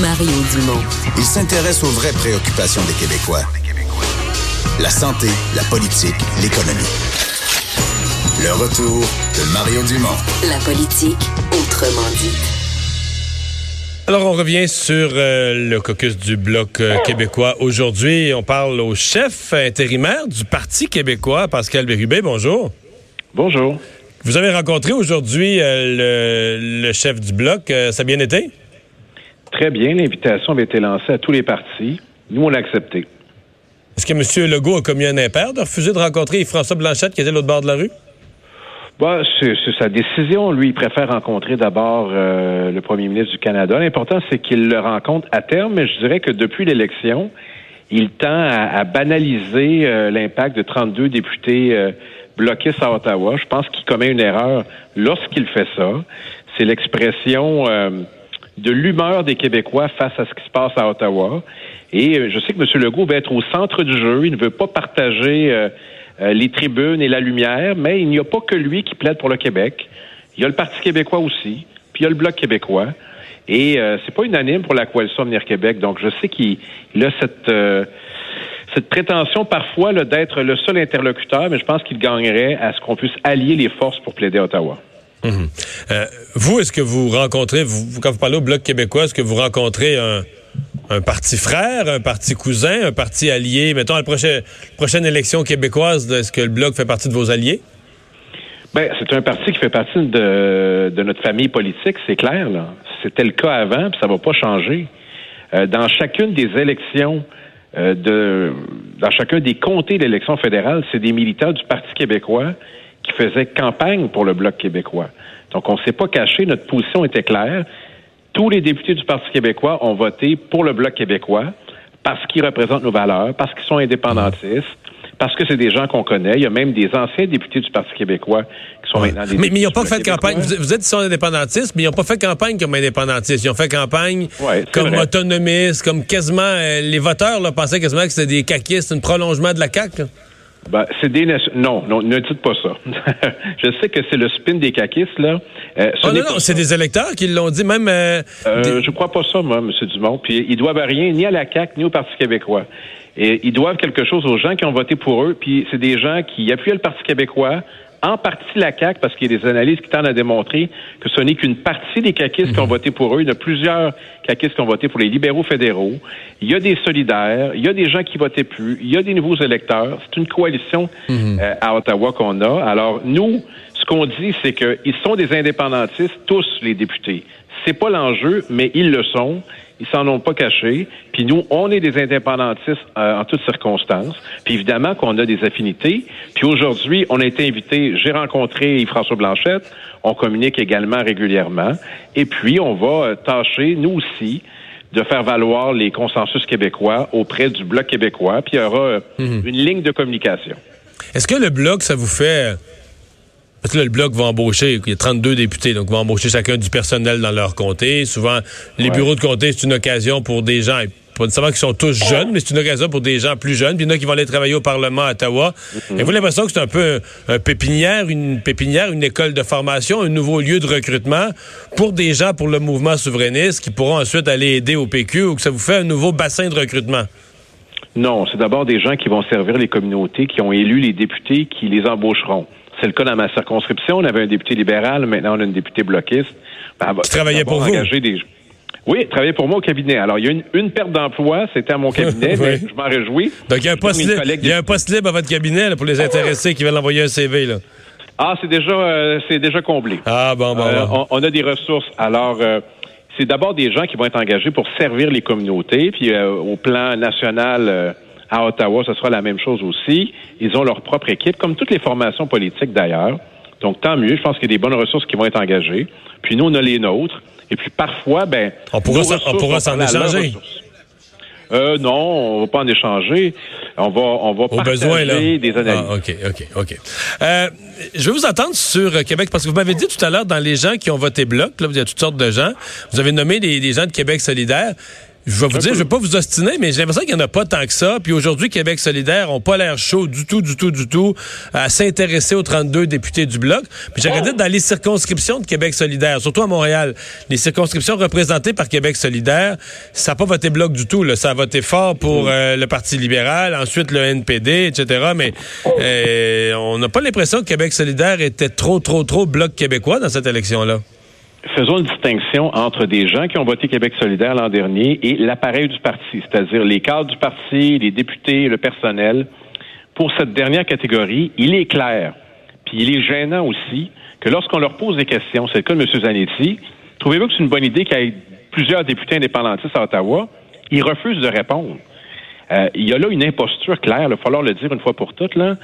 Mario Dumont. Il s'intéresse aux vraies préoccupations des Québécois. La santé, la politique, l'économie. Le retour de Mario Dumont. La politique, autrement dit. Alors, on revient sur euh, le caucus du Bloc euh, québécois. Aujourd'hui, on parle au chef intérimaire du Parti québécois, Pascal Bérubé. Bonjour. Bonjour. Vous avez rencontré aujourd'hui euh, le, le chef du Bloc. ça a bien été? Très bien. L'invitation avait été lancée à tous les partis. Nous, on l'a accepté. Est-ce que M. Legault a commis un impair de refuser de rencontrer François Blanchette qui était de l'autre bord de la rue? Bah, c'est sa décision. Lui, il préfère rencontrer d'abord euh, le premier ministre du Canada. L'important, c'est qu'il le rencontre à terme, mais je dirais que depuis l'élection, il tend à, à banaliser euh, l'impact de 32 députés euh, bloqués à Ottawa. Je pense qu'il commet une erreur lorsqu'il fait ça. C'est l'expression de l'humeur des Québécois face à ce qui se passe à Ottawa. Et je sais que M. Legault va être au centre du jeu. Il ne veut pas partager euh, les tribunes et la lumière, mais il n'y a pas que lui qui plaide pour le Québec. Il y a le Parti québécois aussi, puis il y a le Bloc québécois. Et euh, c'est pas unanime pour la coalition Avenir Québec. Donc je sais qu'il a cette euh, cette prétention parfois d'être le seul interlocuteur, mais je pense qu'il gagnerait à ce qu'on puisse allier les forces pour plaider Ottawa. Mhm. vous, est-ce que vous rencontrez, vous, quand vous parlez au Bloc québécois, est-ce que vous rencontrez un, parti frère, un parti cousin, un parti allié? Mettons, à la prochaine, élection québécoise, est-ce que le Bloc fait partie de vos alliés? Ben, c'est un parti qui fait partie de, de notre famille politique, c'est clair. C'était le cas avant, puis ça va pas changer. Euh, dans chacune des élections, euh, de, dans chacun des comtés d'élections fédérales, c'est des militants du Parti québécois qui faisaient campagne pour le Bloc québécois. Donc, on ne s'est pas caché, notre position était claire tous les députés du Parti québécois ont voté pour le Bloc québécois parce qu'ils représentent nos valeurs, parce qu'ils sont indépendantistes, parce que c'est des gens qu'on connaît. Il y a même des anciens députés du Parti québécois qui sont maintenant des Mais, mais ils n'ont pas fait campagne. Vous, êtes sont indépendantistes, mais ils n'ont pas fait campagne comme indépendantistes. Ils ont fait campagne comme autonomistes, comme quasiment euh, les voteurs là, pensaient quasiment que c'était des caquistes, un prolongement de la CAQ. Ben, c'est des non, non, ne dites pas ça. je sais que c'est le spin des caquistes, là. Euh, oh, non, non, c'est des électeurs qui l'ont dit, même. Euh, euh, Je crois pas ça, moi, M. Dumont. Puis ils doivent rien ni à la CAQ ni au Parti québécois. Et ils doivent quelque chose aux gens qui ont voté pour eux. Puis c'est des gens qui appuyaient le Parti québécois, en partie la CAQ, parce qu'il y a des analyses qui tendent à démontrer que ce n'est qu'une partie des caquistes qui ont mhm. voté pour eux. Il y a plusieurs caquistes qui ont voté pour les libéraux fédéraux. Il y a des solidaires, il y a des gens qui votaient plus, il y a des nouveaux électeurs. C'est une coalition mhm. euh, à Ottawa qu'on a. Alors, nous, ce qu'on dit, c'est qu'ils sont des indépendantistes, tous les députés. C'est pas l'enjeu, mais ils le sont. Ils s'en ont pas caché. Puis nous, on est des indépendantistes euh, en toutes circonstances. Puis évidemment qu'on a des affinités. Puis aujourd'hui, on a été invité. J'ai rencontré François Blanchette. On communique également régulièrement. Et puis, on va euh, tâcher, nous aussi, de faire valoir les consensus québécois auprès du Bloc québécois. Puis il y aura euh, mhm. une ligne de communication. Est-ce que le Bloc, ça vous fait parce que là, le Bloc va embaucher, il y a 32 députés, donc va embaucher chacun du personnel dans leur comté. Souvent, les bureaux de comté, c'est une occasion pour des gens, pas nécessairement qu'ils sont tous jeunes, mais c'est une occasion pour des gens plus jeunes. Puis il y en a qui vont aller travailler au Parlement à Ottawa. Mm-hmm. Et vous l'impression que c'est un peu un, pépinière, une pépinière, une école de formation, un nouveau lieu de recrutement pour des gens pour le mouvement souverainiste qui pourront ensuite aller aider au PQ ou que ça vous fait un nouveau bassin de recrutement? Non, c'est d'abord des gens qui vont servir les communautés, qui ont élu les députés, qui les embaucheront. C'est le cas dans ma circonscription. On avait un député libéral, maintenant on a une députée bloquiste. Ben, qui travaillait pour vous? Des... Oui, travaillait pour moi au cabinet. Alors, il y a une, une perte d'emploi, c'était à mon cabinet, mais je m'en réjouis. Donc, il y a un poste, libre, il y a un poste libre à votre cabinet pour les intéressés qui veulent envoyer un CV. Là. Ah, c'est déjà, euh, c'est déjà comblé. Ah, bon, bon. Euh, on, a des ressources. Alors, euh, c'est d'abord des gens qui vont être engagés pour servir les communautés, puis au plan national à Ottawa, ce sera la même chose aussi. Ils ont leur propre équipe, comme toutes les formations politiques d'ailleurs. Donc, tant mieux. Je pense qu'il y a des bonnes ressources qui vont être engagées. Puis nous, on a les nôtres. Et puis parfois, ben, On pourra on pourra s'en échanger. Euh, non, on va pas en échanger. On va, on va Au partager besoin, là. des analyses. Ah, OK, OK, OK. Euh, je vais vous entendre sur Québec, parce que vous m'avez dit tout à l'heure, dans les gens qui ont voté bloc, là, il y a toutes sortes de gens, vous avez nommé des gens de Québec solidaire. Je vais vous dire, je vais pas vous ostiner, mais j'ai l'impression qu'il n'y en a pas tant que ça. Puis aujourd'hui, Québec solidaire n'ont pas l'air chaud du tout, du tout, du tout à s'intéresser aux 32 députés du Bloc. Puis j'ai regardé dans les circonscriptions de Québec solidaire, surtout à Montréal, les circonscriptions représentées par Québec solidaire, ça n'a pas voté Bloc du tout. Là. Ça a voté fort pour euh, le Parti libéral, ensuite le NPD, etc. Mais euh, on n'a pas l'impression que Québec solidaire était trop, trop, trop Bloc québécois dans cette élection-là. Faisons une distinction entre des gens qui ont voté Québec solidaire l'an dernier et l'appareil du parti, c'est-à-dire les cadres du parti, les députés, le personnel. Pour cette dernière catégorie, il est clair, puis il est gênant aussi, que lorsqu'on leur pose des questions, c'est le cas de M. Zanetti, trouvez-vous que c'est une bonne idée qu'il y ait plusieurs députés indépendantistes à Ottawa? Ils refusent de répondre. Euh, il y a là une imposture claire, il va falloir le dire une fois pour toutes. Là.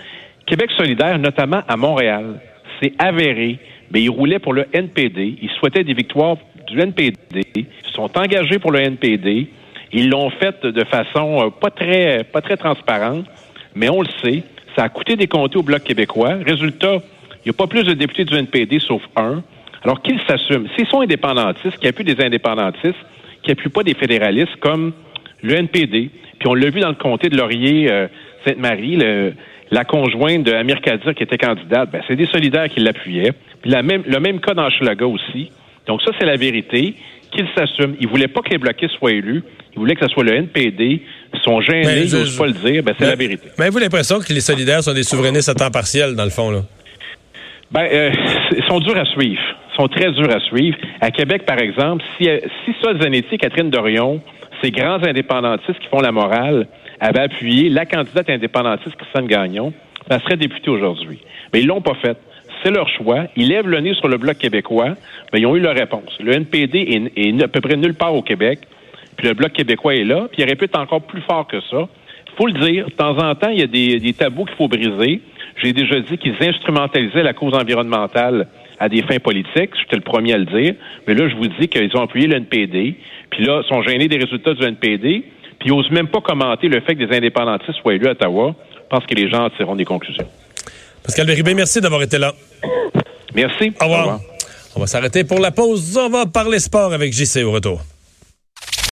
Québec solidaire, notamment à Montréal, c'est avéré, mais ils roulaient pour le NPD. Ils souhaitaient des victoires du NPD. Ils sont engagés pour le NPD. Ils l'ont fait de façon euh, pas très, pas très transparente, mais on le sait. Ça a coûté des comtés au Bloc québécois. Résultat, il n'y a pas plus de députés du NPD sauf un. Alors qu'ils s'assument. S'ils sont indépendantistes, qui appuient des indépendantistes, qui appuient pas des fédéralistes comme le NPD. Puis on l'a vu dans le comté de Laurier, euh, Sainte-Marie, le- la conjointe de Amir Kadir qui était candidate, ben, c'est des solidaires qui l'appuyaient. Puis la même, le même cas dans Schlaga aussi. Donc ça, c'est la vérité. Qu'ils s'assument. Ils voulaient pas que les bloqués soient élus. Ils voulaient que ce soit le NPD. Ils sont gênés, Ben, ils je- n'osent pas le dire. Ben, c'est la vérité. Mais avez-vous l'impression que les solidaires sont des souverainistes à temps partiel, dans le fond, là? Ben, euh, ils sont durs à suivre. Ils sont très durs à suivre. À Québec, par exemple, si, euh, si Sol Zanetti et Catherine Dorion, ces grands indépendantistes qui font la morale, avaient appuyé la candidate indépendantiste Christiane Gagnon, elle serait députée aujourd'hui. Mais ils l'ont pas fait. C'est leur choix. Ils lèvent le nez sur le Bloc québécois, mais ils ont eu leur réponse. Le NPD est, à peu près nulle part au Québec, puis le Bloc québécois est là, puis il aurait pu être encore plus fort que ça. faut le dire, de temps en temps, il y a des tabous qu'il faut briser. J'ai déjà dit qu'ils instrumentalisaient la cause environnementale à des fins politiques. J'étais le premier à le dire. Mais là, je vous dis qu'ils ont appuyé le NPD. Puis là, ils sont gênés des résultats du NPD. Puis ils n'osent même pas commenter le fait que des indépendantistes soient élus à Ottawa. Je pense que les gens en tireront des conclusions. Pascal Béribé, merci d'avoir été là. Merci. Au revoir. On va s'arrêter pour la pause. On va parler sport avec JC au retour.